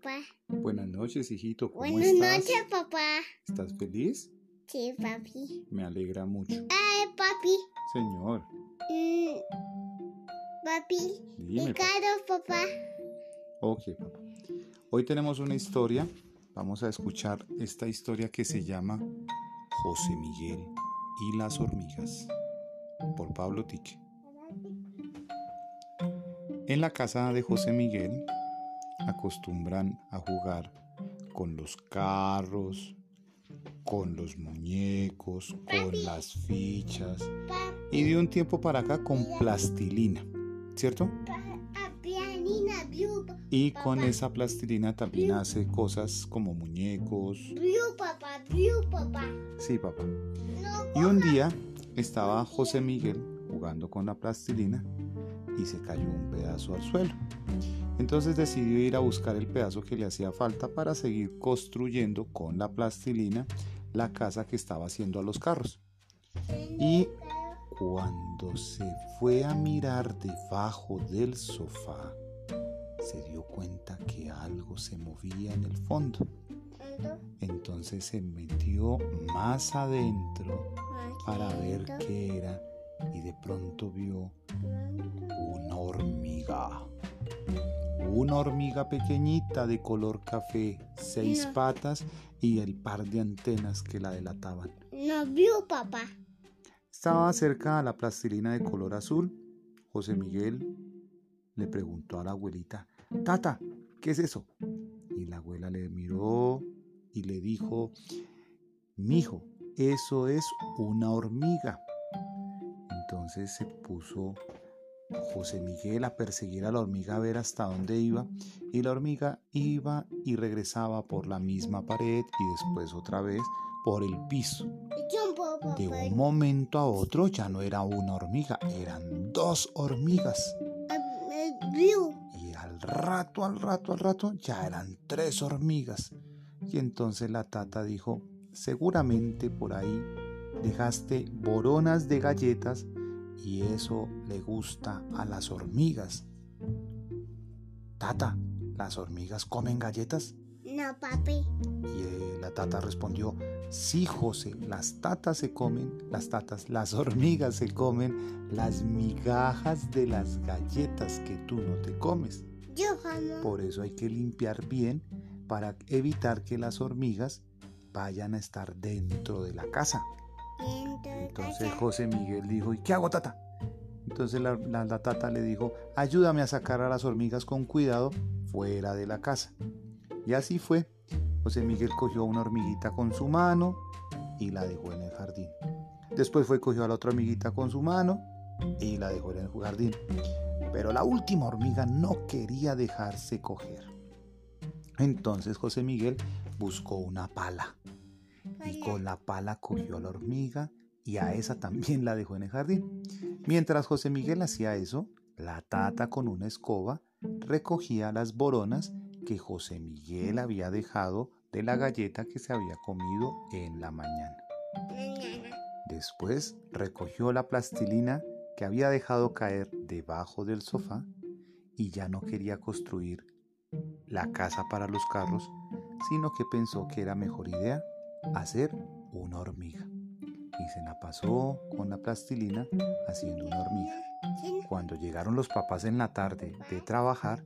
papá. Buenas noches, hijito. ¿Cómo Buenas estás? noches, papá. ¿Estás feliz? Sí, papi. Me alegra mucho. Ay, papi. Señor, Mm, papi. dime. Ricardo, papá. Ok, papá. Hoy tenemos una historia. Vamos a escuchar esta historia que se llama José Miguel y las hormigas por Pablo Tique. En la casa de José Miguel acostumbran a jugar con los carros, con los muñecos, con las fichas y de un tiempo para acá con plastilina, ¿cierto? Y con esa plastilina también hace cosas como muñecos. Sí, papá. Y un día estaba José Miguel jugando con la plastilina y se cayó un pedazo al suelo. Entonces decidió ir a buscar el pedazo que le hacía falta para seguir construyendo con la plastilina la casa que estaba haciendo a los carros. Y cuando se fue a mirar debajo del sofá, se dio cuenta que algo se movía en el fondo. Entonces se metió más adentro para ver qué era y de pronto vio una hormiga. Una hormiga pequeñita de color café, seis patas y el par de antenas que la delataban. No, blue, papá. Estaba cerca a la plastilina de color azul. José Miguel le preguntó a la abuelita, Tata, ¿qué es eso? Y la abuela le miró y le dijo, Mijo, eso es una hormiga. Entonces se puso José Miguel a perseguir a la hormiga a ver hasta dónde iba y la hormiga iba y regresaba por la misma pared y después otra vez por el piso. De un momento a otro ya no era una hormiga, eran dos hormigas. Y al rato, al rato, al rato, ya eran tres hormigas. Y entonces la tata dijo, seguramente por ahí dejaste boronas de galletas y eso le gusta a las hormigas. Tata, ¿las hormigas comen galletas? No, papi. Y eh, la tata respondió, sí, José, las tatas se comen, las tatas, las hormigas se comen las migajas de las galletas que tú no te comes. Yo jamás. Por eso hay que limpiar bien para evitar que las hormigas vayan a estar dentro de la casa. Entonces José Miguel dijo, ¿y qué hago, tata? Entonces la, la- la tata le dijo, ayúdame a sacar a las hormigas con cuidado fuera de la casa. Y así fue. José Miguel cogió una hormiguita con su mano y la dejó en el jardín. Después fue y cogió a la otra hormiguita con su mano y la dejó en el jardín. Pero la última hormiga no quería dejarse coger. Entonces José Miguel buscó una pala y con la pala cogió a la hormiga y a esa también la dejó en el jardín. Mientras José Miguel hacía eso, la tata con una escoba recogía las boronas que José Miguel había dejado de la galleta que se había comido en la mañana. Después recogió la plastilina que había dejado caer debajo del sofá y ya no quería construir la casa para los carros, sino que pensó que era mejor idea hacer una hormiga. Y se la pasó con la plastilina haciendo una hormiga. Cuando llegaron los papás en la tarde de trabajar,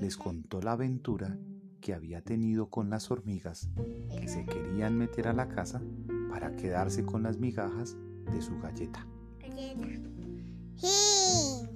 les contó la aventura que había tenido con las hormigas que se querían meter a la casa para quedarse con las migajas de su galleta. Sí.